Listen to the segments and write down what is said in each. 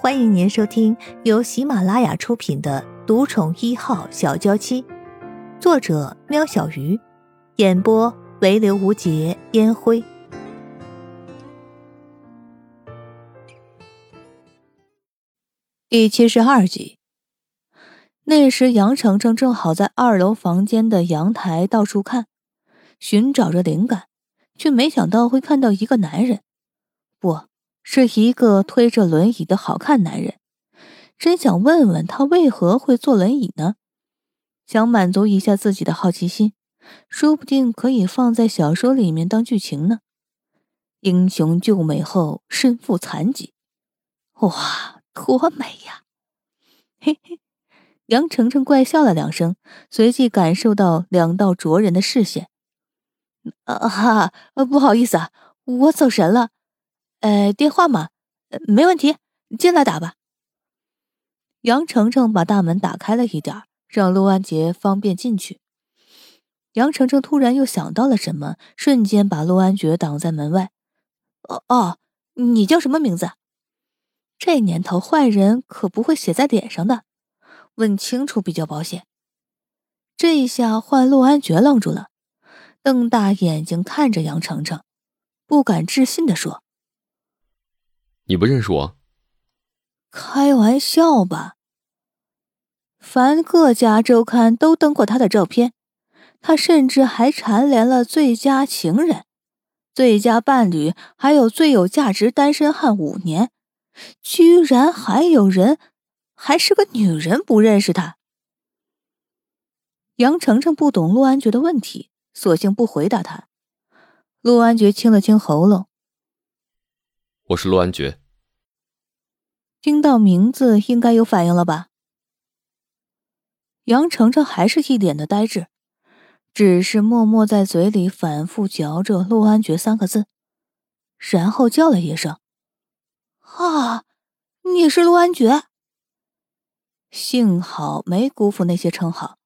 欢迎您收听由喜马拉雅出品的《独宠一号小娇妻》，作者：喵小鱼，演播：唯留无节烟灰。第七十二集。那时，杨程程正好在二楼房间的阳台到处看，寻找着灵感，却没想到会看到一个男人，不。是一个推着轮椅的好看男人，真想问问他为何会坐轮椅呢？想满足一下自己的好奇心，说不定可以放在小说里面当剧情呢。英雄救美后身负残疾，哇，多美呀！嘿嘿，杨程程怪笑了两声，随即感受到两道灼人的视线。啊哈，不好意思啊，我走神了。呃，电话嘛，没问题，进来打吧。杨程程把大门打开了一点，让陆安杰方便进去。杨程程突然又想到了什么，瞬间把陆安觉挡在门外。哦哦，你叫什么名字？这年头坏人可不会写在脸上的，问清楚比较保险。这一下换陆安觉愣住了，瞪大眼睛看着杨程程，不敢置信的说。你不认识我？开玩笑吧！凡各家周刊都登过他的照片，他甚至还蝉联了最佳情人、最佳伴侣，还有最有价值单身汉五年。居然还有人，还是个女人不认识他。杨程程不懂陆安觉的问题，索性不回答他。陆安觉清了清喉咙。我是陆安觉。听到名字应该有反应了吧？杨程程还是一脸的呆滞，只是默默在嘴里反复嚼着“陆安觉”三个字，然后叫了一声：“啊，你是陆安觉！”幸好没辜负那些称号，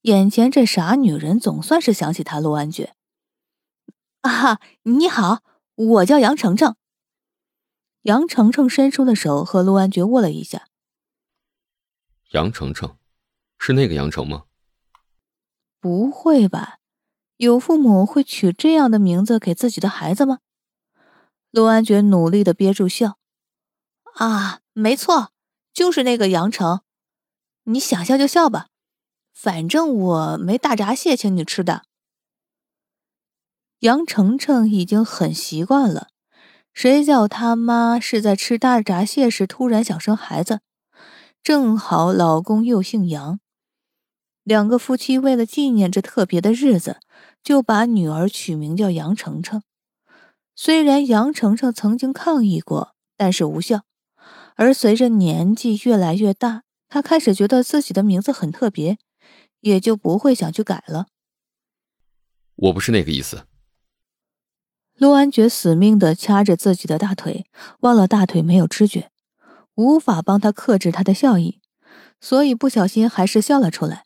眼前这傻女人总算是想起他陆安觉。啊，你好，我叫杨程程。杨程程伸出的手，和陆安觉握了一下。杨程程，是那个杨程吗？不会吧，有父母会取这样的名字给自己的孩子吗？陆安觉努力的憋住笑。啊，没错，就是那个杨程。你想笑就笑吧，反正我没大闸蟹请你吃的。杨程程已经很习惯了。谁叫他妈是在吃大闸蟹时突然想生孩子，正好老公又姓杨，两个夫妻为了纪念这特别的日子，就把女儿取名叫杨程程。虽然杨程程曾经抗议过，但是无效。而随着年纪越来越大，他开始觉得自己的名字很特别，也就不会想去改了。我不是那个意思。陆安觉死命的掐着自己的大腿，忘了大腿没有知觉，无法帮他克制他的笑意，所以不小心还是笑了出来。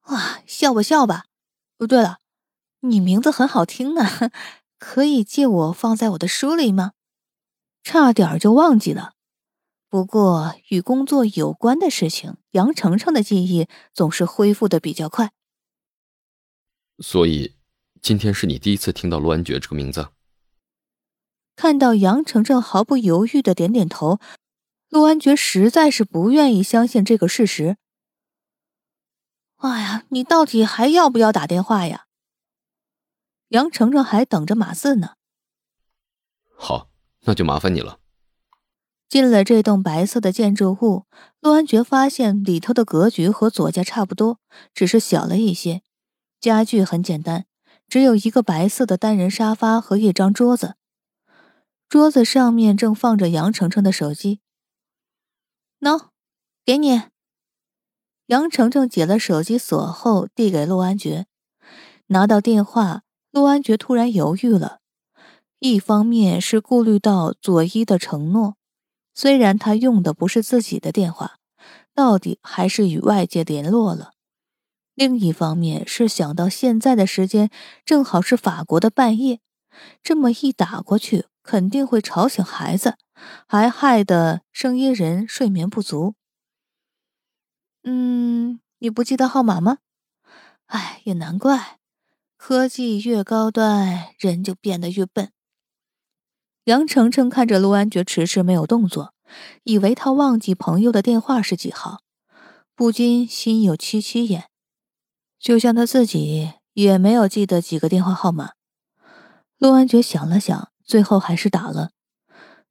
啊，笑吧笑吧。哦，对了，你名字很好听啊，可以借我放在我的书里吗？差点就忘记了。不过与工作有关的事情，杨程程的记忆总是恢复的比较快。所以。今天是你第一次听到陆安觉这个名字。看到杨程程毫不犹豫的点点头，陆安觉实在是不愿意相信这个事实。哎呀，你到底还要不要打电话呀？杨程程还等着马四呢。好，那就麻烦你了。进了这栋白色的建筑物，陆安觉发现里头的格局和左家差不多，只是小了一些，家具很简单。只有一个白色的单人沙发和一张桌子，桌子上面正放着杨程程的手机。喏，给你。杨程程解了手机锁后，递给陆安觉。拿到电话，陆安觉突然犹豫了，一方面是顾虑到左一的承诺，虽然他用的不是自己的电话，到底还是与外界联络了。另一方面是想到现在的时间正好是法国的半夜，这么一打过去，肯定会吵醒孩子，还害得声音人睡眠不足。嗯，你不记得号码吗？哎，也难怪，科技越高端，人就变得越笨。杨程程看着陆安觉迟迟没有动作，以为他忘记朋友的电话是几号，不禁心有戚戚焉。就像他自己也没有记得几个电话号码。陆安觉想了想，最后还是打了。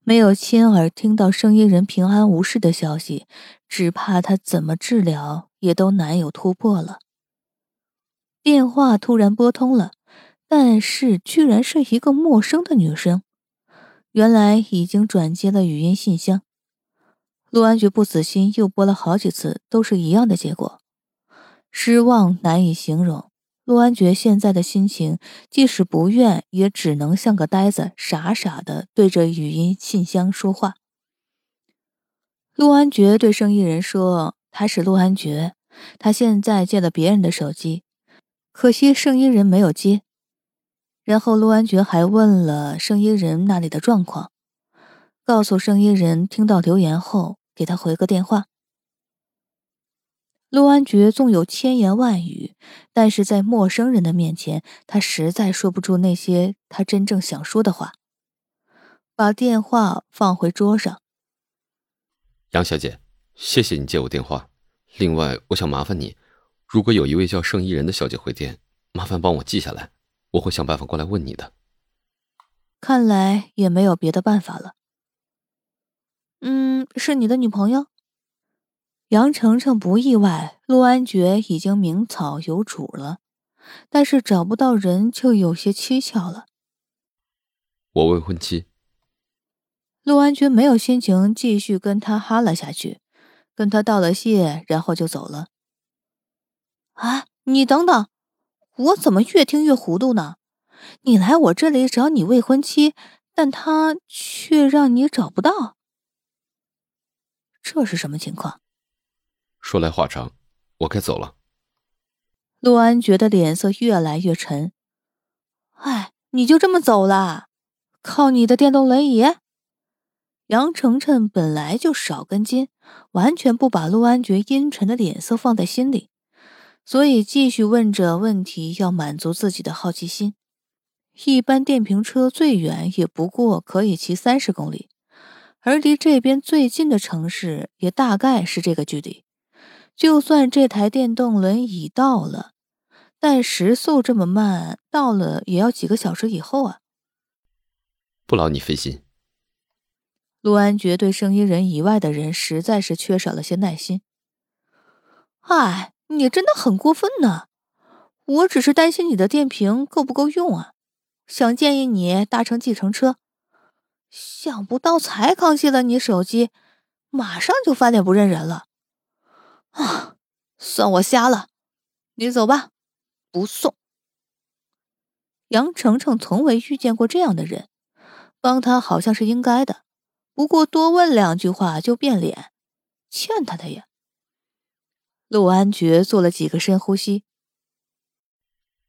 没有亲耳听到声音人平安无事的消息，只怕他怎么治疗也都难有突破了。电话突然拨通了，但是居然是一个陌生的女生。原来已经转接了语音信箱。陆安觉不死心，又拨了好几次，都是一样的结果，失望难以形容。陆安觉现在的心情，即使不愿，也只能像个呆子，傻傻的对着语音信箱说话。陆安觉对生意人说：“他是陆安觉，他现在借了别人的手机，可惜生意人没有接。”然后陆安觉还问了声音人那里的状况，告诉声音人听到留言后给他回个电话。陆安觉纵有千言万语，但是在陌生人的面前，他实在说不出那些他真正想说的话。把电话放回桌上。杨小姐，谢谢你接我电话。另外，我想麻烦你，如果有一位叫盛一人的小姐回电，麻烦帮我记下来。我会想办法过来问你的。看来也没有别的办法了。嗯，是你的女朋友？杨程程不意外，陆安觉已经名草有主了，但是找不到人就有些蹊跷了。我未婚妻。陆安觉没有心情继续跟他哈了下去，跟他道了谢，然后就走了。啊，你等等！我怎么越听越糊涂呢？你来我这里找你未婚妻，但他却让你找不到，这是什么情况？说来话长，我该走了。陆安觉得脸色越来越沉。哎，你就这么走了？靠你的电动轮椅？杨程程本来就少根筋，完全不把陆安觉阴沉的脸色放在心里。所以继续问着问题，要满足自己的好奇心。一般电瓶车最远也不过可以骑三十公里，而离这边最近的城市也大概是这个距离。就算这台电动轮椅到了，但时速这么慢，到了也要几个小时以后啊！不劳你费心。陆安觉对声音人以外的人实在是缺少了些耐心。哎。你真的很过分呢！我只是担心你的电瓶够不够用啊，想建议你搭乘计程车。想不到才刚卸了你手机，马上就翻脸不认人了。啊，算我瞎了，你走吧，不送。杨程程从未遇见过这样的人，帮他好像是应该的，不过多问两句话就变脸，欠他的呀。陆安觉做了几个深呼吸。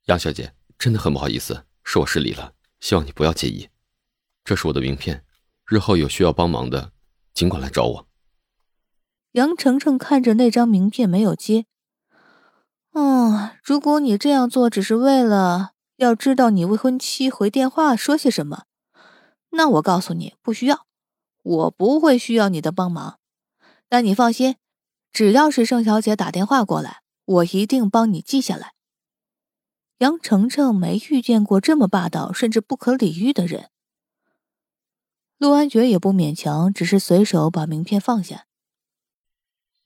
杨小姐，真的很不好意思，是我失礼了，希望你不要介意。这是我的名片，日后有需要帮忙的，尽管来找我。杨程程看着那张名片，没有接。嗯，如果你这样做只是为了要知道你未婚妻回电话说些什么，那我告诉你，不需要，我不会需要你的帮忙。但你放心。只要是盛小姐打电话过来，我一定帮你记下来。杨程程没遇见过这么霸道甚至不可理喻的人。陆安觉也不勉强，只是随手把名片放下。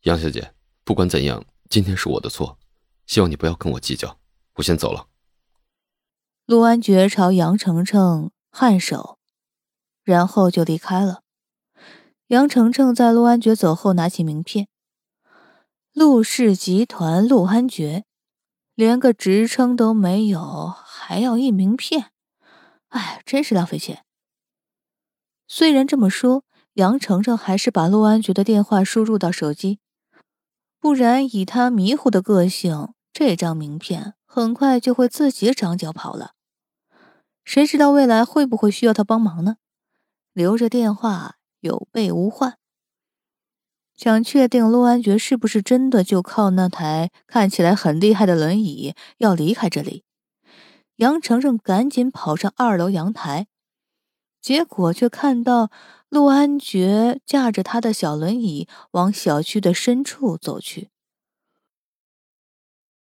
杨小姐，不管怎样，今天是我的错，希望你不要跟我计较。我先走了。陆安觉朝杨程程颔首，然后就离开了。杨程程在陆安觉走后，拿起名片。陆氏集团陆安觉，连个职称都没有，还要印名片，哎，真是浪费钱。虽然这么说，杨程程还是把陆安觉的电话输入到手机，不然以他迷糊的个性，这张名片很快就会自己长脚跑了。谁知道未来会不会需要他帮忙呢？留着电话，有备无患。想确定陆安觉是不是真的就靠那台看起来很厉害的轮椅要离开这里，杨程程赶紧跑上二楼阳台，结果却看到陆安觉驾着他的小轮椅往小区的深处走去。